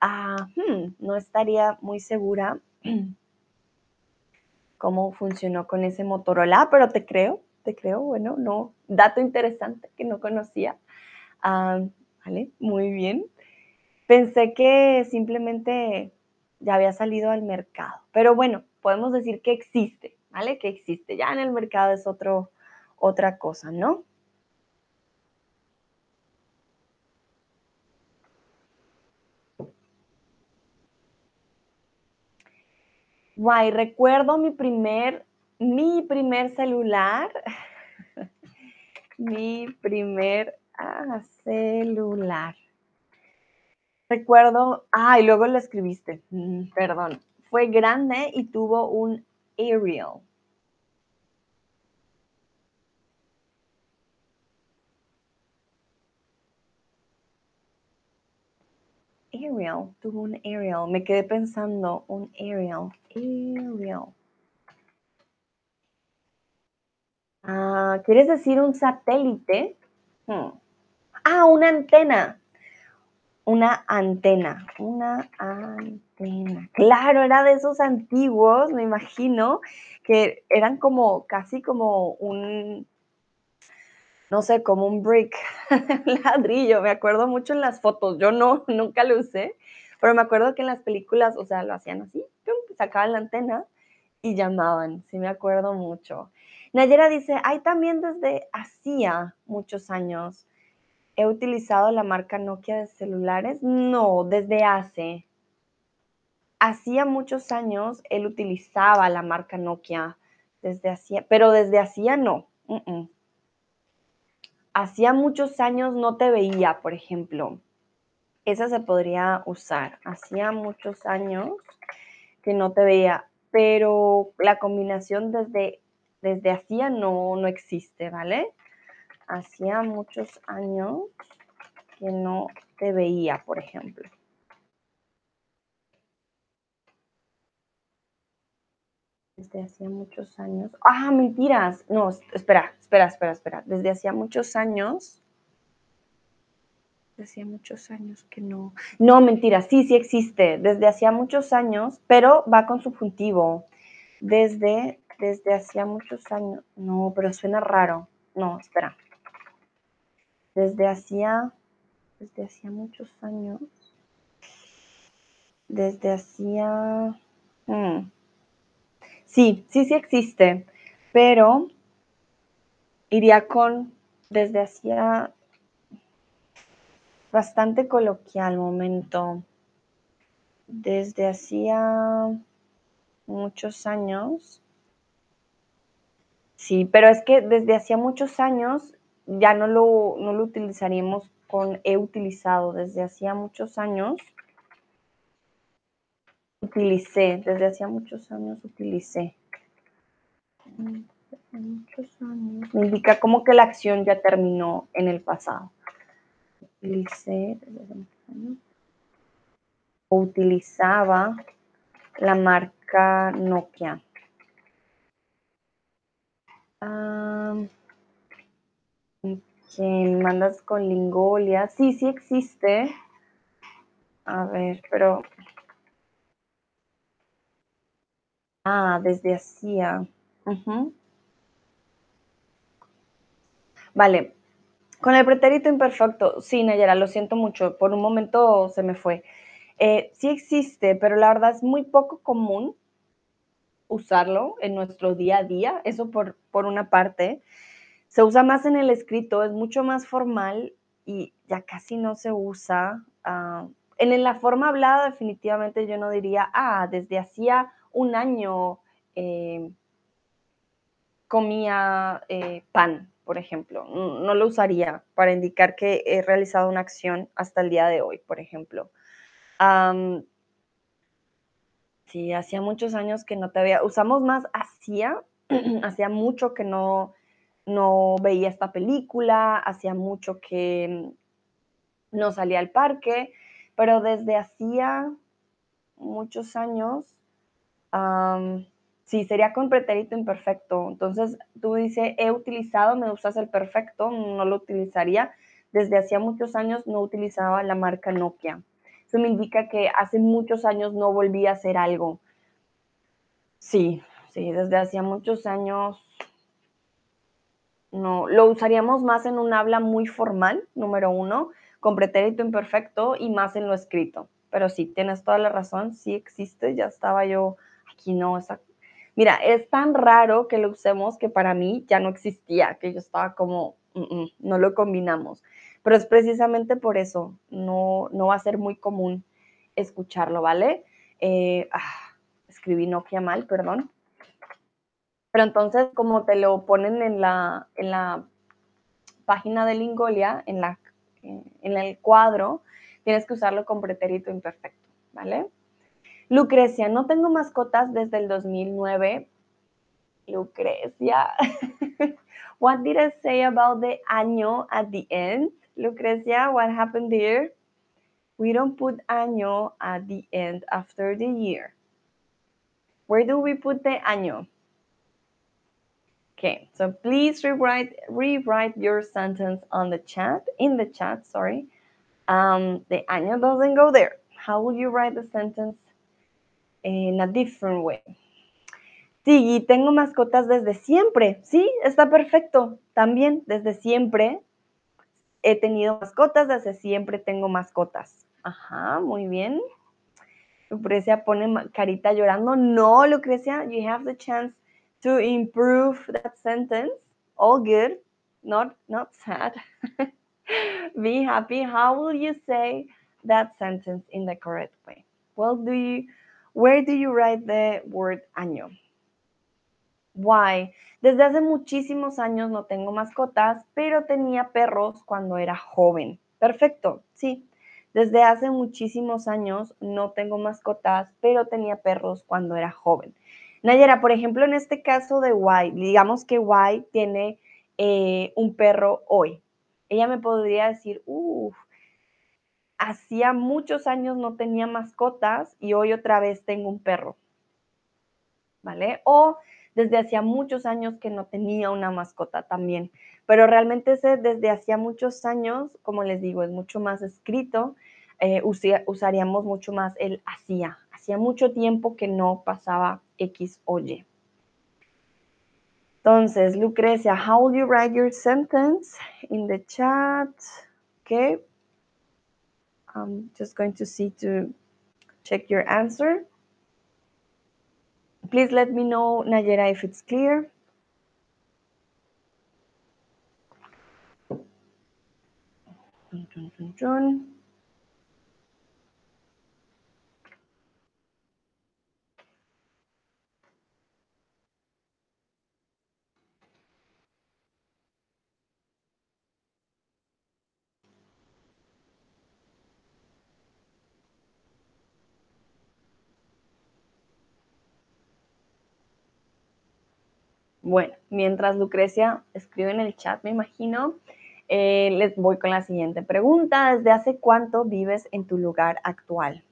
Speaker 1: Ah, hmm, no estaría muy segura cómo funcionó con ese Motorola, pero te creo, te creo, bueno, no, dato interesante que no conocía. Ah, vale, muy bien. Pensé que simplemente ya había salido al mercado, pero bueno, podemos decir que existe. ¿Vale? Que existe. Ya en el mercado es otro, otra cosa, ¿no? Guay, recuerdo mi primer, mi primer celular. mi primer ah, celular. Recuerdo, ah, y luego lo escribiste, mm, perdón. Fue grande y tuvo un Ariel. Ariel, tuvo un Ariel. Me quedé pensando, un Ariel. Ariel. Ah, ¿Quieres decir un satélite? Hmm. Ah, una antena. Una antena. Una antena. Claro, era de esos antiguos, me imagino, que eran como casi como un no sé, como un brick, ladrillo. Me acuerdo mucho en las fotos. Yo no, nunca lo usé, pero me acuerdo que en las películas, o sea, lo hacían así, sacaban la antena y llamaban. Sí, me acuerdo mucho. Nayera dice, hay también desde hacía muchos años. ¿He utilizado la marca Nokia de celulares? No, desde hace. Hacía muchos años él utilizaba la marca Nokia. Desde hacía, pero desde hacía no hacía muchos años no te veía, por ejemplo. Esa se podría usar. Hacía muchos años que no te veía, pero la combinación desde, desde hacía no, no existe, ¿vale? Hacía muchos años que no te veía, por ejemplo. desde hacía muchos años. Ah, mentiras. No, espera, espera, espera, espera. Desde hacía muchos años. Desde hacía muchos años que no. No, mentira, sí, sí existe. Desde hacía muchos años, pero va con subjuntivo. Desde, desde hacía muchos años. No, pero suena raro. No, espera. Desde hacía, desde hacía muchos años. Desde hacía. Hmm, Sí, sí, sí existe, pero iría con desde hacía bastante coloquial momento. Desde hacía muchos años. Sí, pero es que desde hacía muchos años ya no lo, no lo utilizaríamos con he utilizado. Desde hacía muchos años utilicé, desde hacía muchos años utilicé. Muchos años. Me indica como que la acción ya terminó en el pasado. Utilicé desde hace muchos años. utilizaba la marca Nokia. Um, mandas con Lingolia. Sí, sí existe. A ver, pero... Ah, desde hacía. Vale. Con el pretérito imperfecto, sí, Nayera, lo siento mucho. Por un momento se me fue. Eh, sí existe, pero la verdad es muy poco común usarlo en nuestro día a día. Eso por, por una parte. Se usa más en el escrito, es mucho más formal y ya casi no se usa. Ah, en la forma hablada definitivamente yo no diría, ah, desde hacía un año eh, comía eh, pan, por ejemplo. No lo usaría para indicar que he realizado una acción hasta el día de hoy, por ejemplo. sí, hacía muchos años que no te había... Usamos más hacía, hacía mucho que no, no veía esta película, hacía mucho que no salía al parque, pero desde hacía muchos años Sí, sería con pretérito imperfecto. Entonces, tú dices, he utilizado, me usas el perfecto, no lo utilizaría. Desde hacía muchos años no utilizaba la marca Nokia. Eso me indica que hace muchos años no volví a hacer algo. Sí, sí, desde hacía muchos años no. Lo usaríamos más en un habla muy formal, número uno, con pretérito imperfecto y más en lo escrito. Pero sí, tienes toda la razón, sí existe, ya estaba yo aquí no, esa Mira, es tan raro que lo usemos que para mí ya no existía, que yo estaba como, mm, mm, no lo combinamos. Pero es precisamente por eso, no, no va a ser muy común escucharlo, ¿vale? Eh, ah, escribí Nokia mal, perdón. Pero entonces, como te lo ponen en la, en la página de Lingolia, en, la, en el cuadro, tienes que usarlo con pretérito imperfecto, ¿vale? Lucrecia, no tengo mascotas desde el 2009. Lucrecia. what did I say about the año at the end? Lucrecia, what happened there? We don't put año at the end after the year. Where do we put the año? Okay, so please rewrite rewrite your sentence on the chat, in the chat, sorry. Um, the año doesn't go there. How will you write the sentence in a different way. Sí, tengo mascotas desde siempre. Sí, está perfecto. También desde siempre he tenido mascotas, desde siempre tengo mascotas. Ajá, muy bien. Lucrecia pone carita llorando. No, Lucrecia, you have the chance to improve that sentence. All good, not not sad. Be happy. How will you say that sentence in the correct way? Well, do you Where do you write the word año? Why? Desde hace muchísimos años no tengo mascotas, pero tenía perros cuando era joven. Perfecto, sí. Desde hace muchísimos años no tengo mascotas, pero tenía perros cuando era joven. Nayera, por ejemplo, en este caso de Y, digamos que Y tiene eh, un perro hoy. Ella me podría decir, uff, hacía muchos años no tenía mascotas y hoy otra vez tengo un perro. ¿Vale? O desde hacía muchos años que no tenía una mascota también. Pero realmente ese desde hacía muchos años, como les digo, es mucho más escrito, eh, usaríamos mucho más el hacía. Hacía mucho tiempo que no pasaba X o Y. Entonces, Lucrecia, how will you write your sentence in the chat? Okay. I'm just going to see to check your answer. Please let me know, Nayera, if it's clear. Dun, dun, dun, Bueno, mientras Lucrecia escribe en el chat, me imagino, eh, les voy con la siguiente pregunta. ¿Desde hace cuánto vives en tu lugar actual?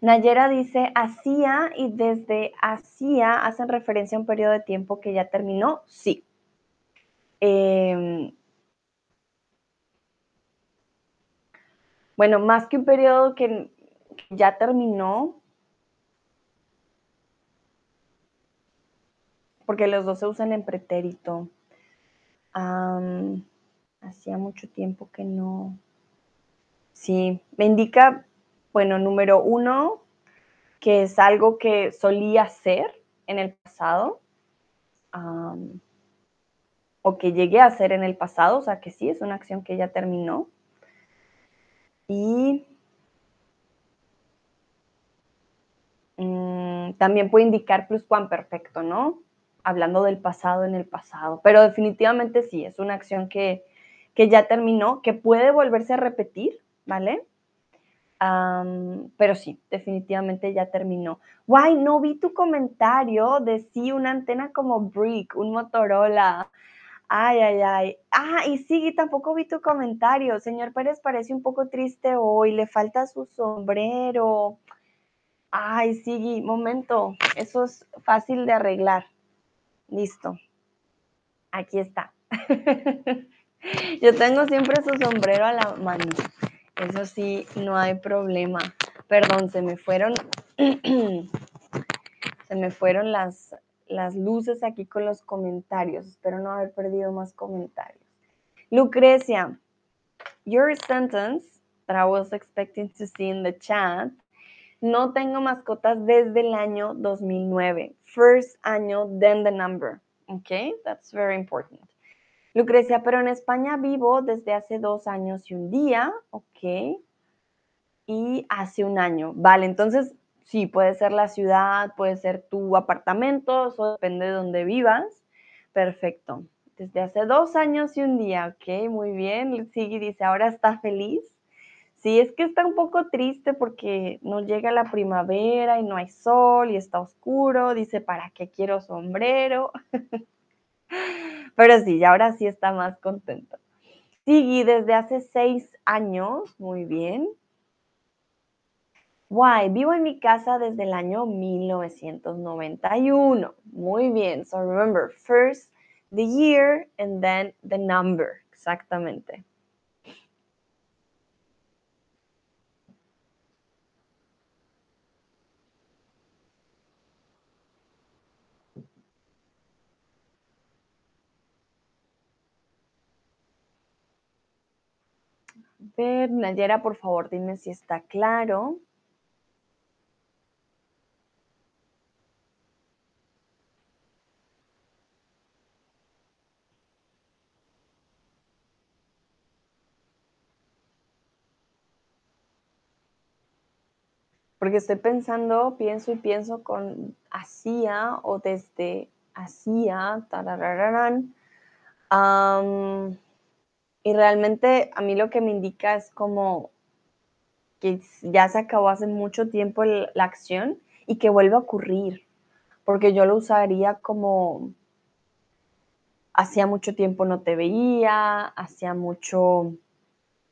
Speaker 1: Nayera dice hacía y desde hacía hacen referencia a un periodo de tiempo que ya terminó. Sí. Em, bueno, más que un periodo que ya terminó, porque los dos se usan en pretérito. hacía mucho tiempo que no. Sí, me indica, bueno, número uno, que es algo que solía ser en el pasado, o que llegué a hacer en el pasado, o sea que sí, es una acción que ya terminó. Y mm, también puede indicar perfecto, ¿no? Hablando del pasado en el pasado, pero definitivamente sí, es una acción que, que ya terminó, que puede volverse a repetir, ¿vale? pero sí, definitivamente ya terminó. Guay, no vi tu comentario de sí, una antena como Brick, un Motorola. Ay, ay, ay. Ah, y sí, tampoco vi tu comentario. Señor Pérez parece un poco triste hoy, le falta su sombrero. Ay, sí, momento. Eso es fácil de arreglar. Listo. Aquí está. Yo tengo siempre su sombrero a la mano. Eso sí, no hay problema. Perdón, se me fueron, se me fueron las, las luces aquí con los comentarios. Espero no haber perdido más comentarios. Lucrecia, your sentence that I was expecting to see in the chat. No tengo mascotas desde el año 2009. First año, then the number. Okay, that's very important. Lucrecia, pero en España vivo desde hace dos años y un día, ok. Y hace un año, vale, entonces sí, puede ser la ciudad, puede ser tu apartamento, eso depende de dónde vivas. Perfecto. Desde hace dos años y un día, ok, muy bien. Sigui dice, ahora está feliz. Sí, es que está un poco triste porque no llega la primavera y no hay sol y está oscuro. Dice, ¿para qué quiero sombrero? Pero sí, ahora sí está más contento. Sigui desde hace seis años, muy bien. Why? Vivo en mi casa desde el año 1991. Muy bien. So remember, first the year and then the number. Exactamente. Ver, Nayera, por favor, dime si está claro. Porque estoy pensando, pienso y pienso con hacía o desde hacía, tarararán. Y realmente a mí lo que me indica es como que ya se acabó hace mucho tiempo la acción y que vuelve a ocurrir, porque yo lo usaría como hacía mucho tiempo no te veía, hacía mucho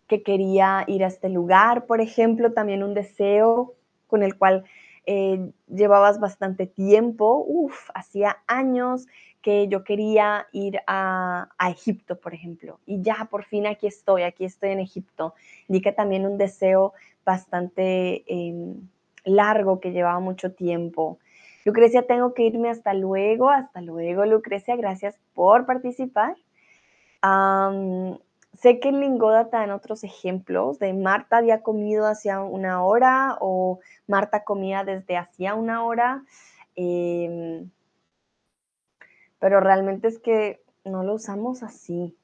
Speaker 1: que quería ir a este lugar, por ejemplo, también un deseo con el cual eh, llevabas bastante tiempo, uff, hacía años que yo quería ir a, Egipto, por ejemplo, y ya por fin aquí estoy, aquí estoy en Egipto. Indica también un deseo bastante em, largo que llevaba mucho tiempo. Lucrecia, tengo que irme hasta luego, hasta luego, Lucrecia, gracias por participar. Sé que en Lingoda te dan otros ejemplos de Marta había comido hacia una hora o Marta comía desde hacía una hora. Em, pero realmente es que no lo usamos así.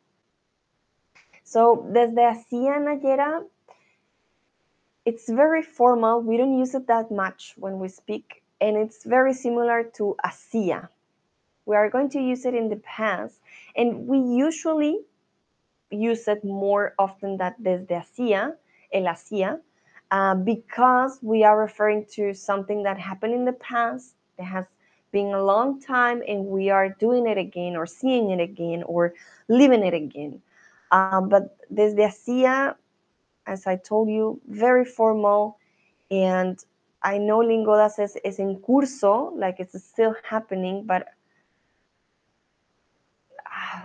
Speaker 1: So, desde hacía Nayera, it's very formal. We don't use it that much when we speak, and it's very similar to hacía. We are going to use it in the past, and we usually use it more often than desde hacía, el hacía, uh, because we are referring to something that happened in the past that has been a long time and we are doing it again or seeing it again or living it again. Um, but desde hacía, as I told you, very formal and I know Lingodas es, es en curso, like it's still happening, but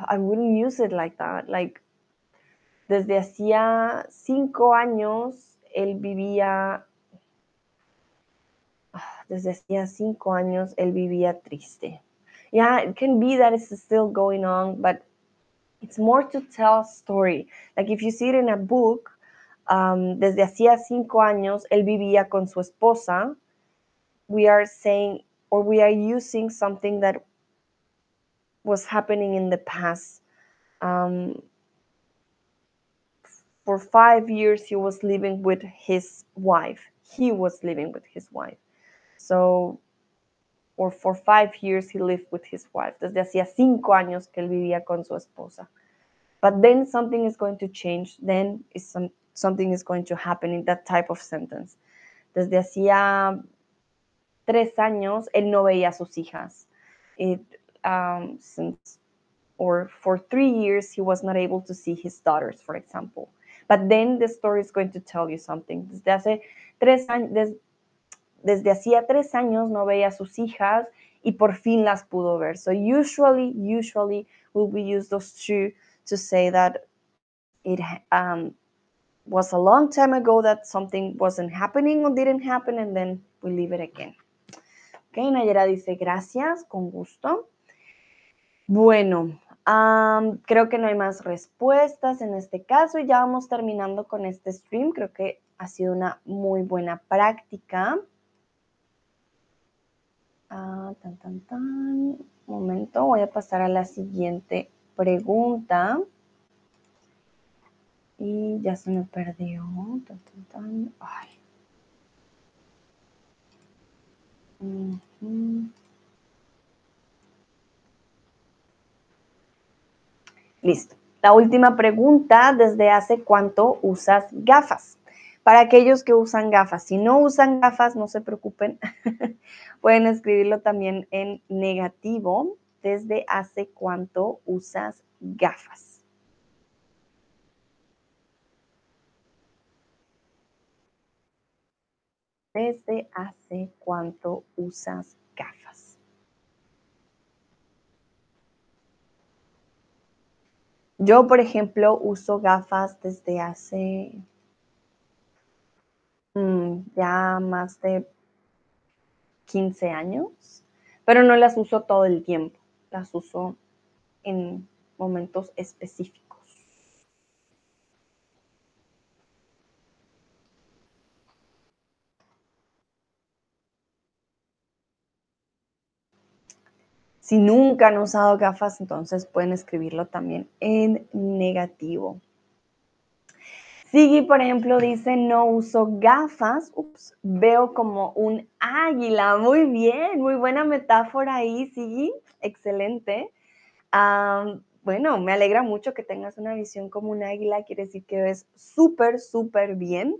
Speaker 1: I wouldn't use it like that. Like, desde hacía cinco años, él vivía, desde hacía cinco años, él vivía triste. Yeah, it can be that it's still going on, but it's more to tell a story. Like if you see it in a book, um, desde hacía cinco años, él vivía con su esposa. We are saying, or we are using something that was happening in the past. Um, for five years, he was living with his wife. He was living with his wife. So, or for five years, he lived with his wife. Desde hacía cinco años que él vivía con su esposa. But then something is going to change. Then is some, something is going to happen in that type of sentence. Desde hacía tres años, él no veía a sus hijas. It, um, since or for three years he was not able to see his daughters, for example. But then the story is going to tell you something. Desde hace tres años, des, desde hacía tres años no veía a sus hijas y por fin las pudo ver. So usually, usually will we use those two to say that it um, was a long time ago that something wasn't happening or didn't happen, and then we leave it again. Ok, Nayera dice gracias, con gusto. Bueno, creo que no hay más respuestas en este caso y ya vamos terminando con este stream. Creo que ha sido una muy buena práctica. Ah, tan, tan, tan. Momento, voy a pasar a la siguiente pregunta. Y ya se me perdió. Tan, tan, tan. Ay. Listo. La última pregunta, ¿desde hace cuánto usas gafas? Para aquellos que usan gafas, si no usan gafas, no se preocupen, pueden escribirlo también en negativo, ¿desde hace cuánto usas gafas? ¿Desde hace cuánto usas gafas? Yo, por ejemplo, uso gafas desde hace mm, ya más de 15 años, pero no las uso todo el tiempo, las uso en momentos específicos. Si nunca han usado gafas, entonces pueden escribirlo también en negativo. Sigui, por ejemplo, dice, no uso gafas, Ups, veo como un águila. Muy bien, muy buena metáfora ahí, Sigui. Excelente. Bueno, me alegra mucho que tengas una visión como un águila, quiere decir que ves súper, súper bien.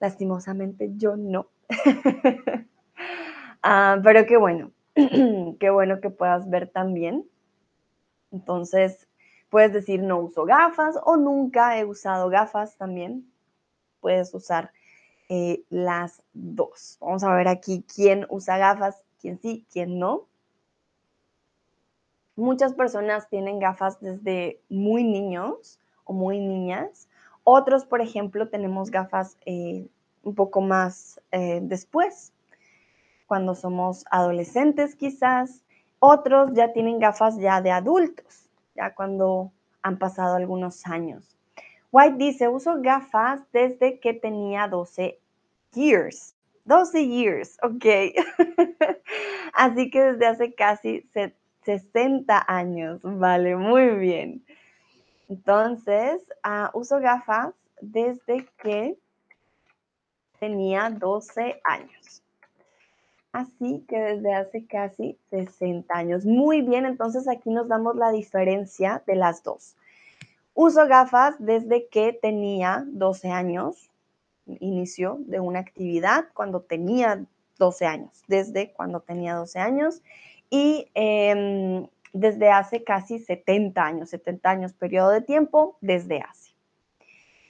Speaker 1: Lastimosamente yo no. uh, pero qué bueno, qué bueno que puedas ver también. Entonces, puedes decir no uso gafas o nunca he usado gafas también. Puedes usar eh, las dos. Vamos a ver aquí quién usa gafas, quién sí, quién no. Muchas personas tienen gafas desde muy niños o muy niñas. Otros, por ejemplo, tenemos gafas eh, un poco más eh, después, cuando somos adolescentes quizás. Otros ya tienen gafas ya de adultos, ya cuando han pasado algunos años. White dice, uso gafas desde que tenía 12 years. 12 years, ok. Así que desde hace casi 60 años, vale, muy bien. Entonces, uh, uso gafas desde que tenía 12 años. Así que desde hace casi 60 años. Muy bien, entonces aquí nos damos la diferencia de las dos. Uso gafas desde que tenía 12 años, inicio de una actividad cuando tenía 12 años, desde cuando tenía 12 años y eh, desde hace casi 70 años, 70 años, periodo de tiempo, desde hace.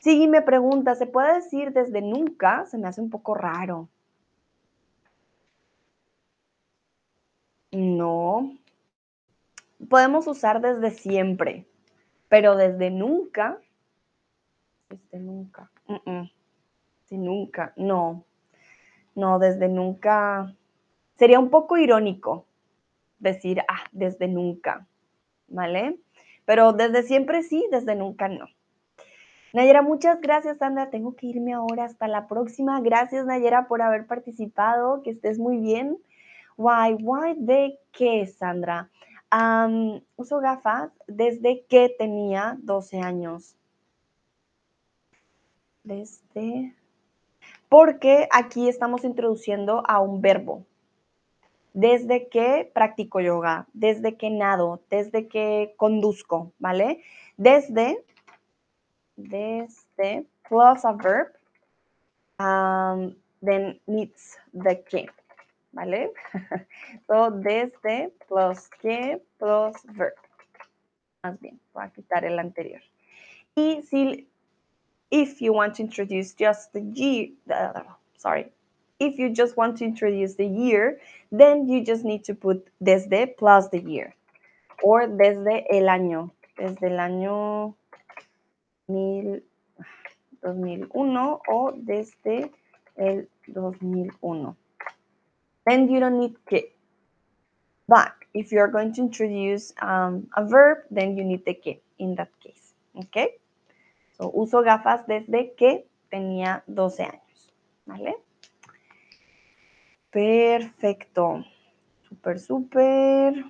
Speaker 1: Sí, me pregunta, ¿se puede decir desde nunca? Se me hace un poco raro. No. Podemos usar desde siempre, pero desde nunca. Desde nunca. Sí, nunca. No. No, desde nunca. Sería un poco irónico decir, ah, desde nunca. ¿Vale? Pero desde siempre sí, desde nunca no. Nayera, muchas gracias, Sandra. Tengo que irme ahora. Hasta la próxima. Gracias, Nayera, por haber participado. Que estés muy bien. Why, why, de qué, Sandra? uso gafas desde que tenía 12 años. Desde... Porque aquí estamos introduciendo a un verbo. Desde que practico yoga, desde que nado, desde que conduzco, ¿vale? Desde desde plus a verb, um, then needs the que, ¿vale? so, desde plus que plus verb. Más bien, voy a quitar el anterior. Y si, if you want to introduce just the year, uh, sorry, if you just want to introduce the year, then you just need to put desde plus the year. Or desde el año. Desde el año 2001 o desde el 2001. Then you don't need que. But if you're going to introduce um, a verb, then you need the que in that case. Okay? So, uso gafas desde que tenía 12 años. ¿Vale? Perfecto. Súper, súper.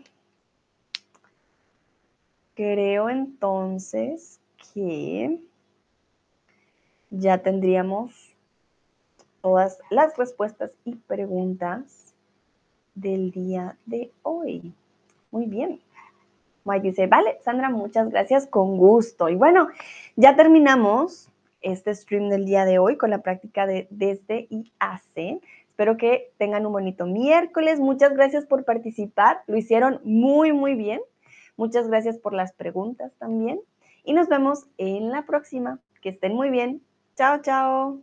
Speaker 1: Creo entonces que ya tendríamos todas las respuestas y preguntas del día de hoy. Muy bien. Dice, vale, Sandra, muchas gracias, con gusto. Y bueno, ya terminamos este stream del día de hoy con la práctica de desde y hace. Espero que tengan un bonito miércoles. Muchas gracias por participar. Lo hicieron muy, muy bien. Muchas gracias por las preguntas también y nos vemos en la próxima. Que estén muy bien. Chao, chao.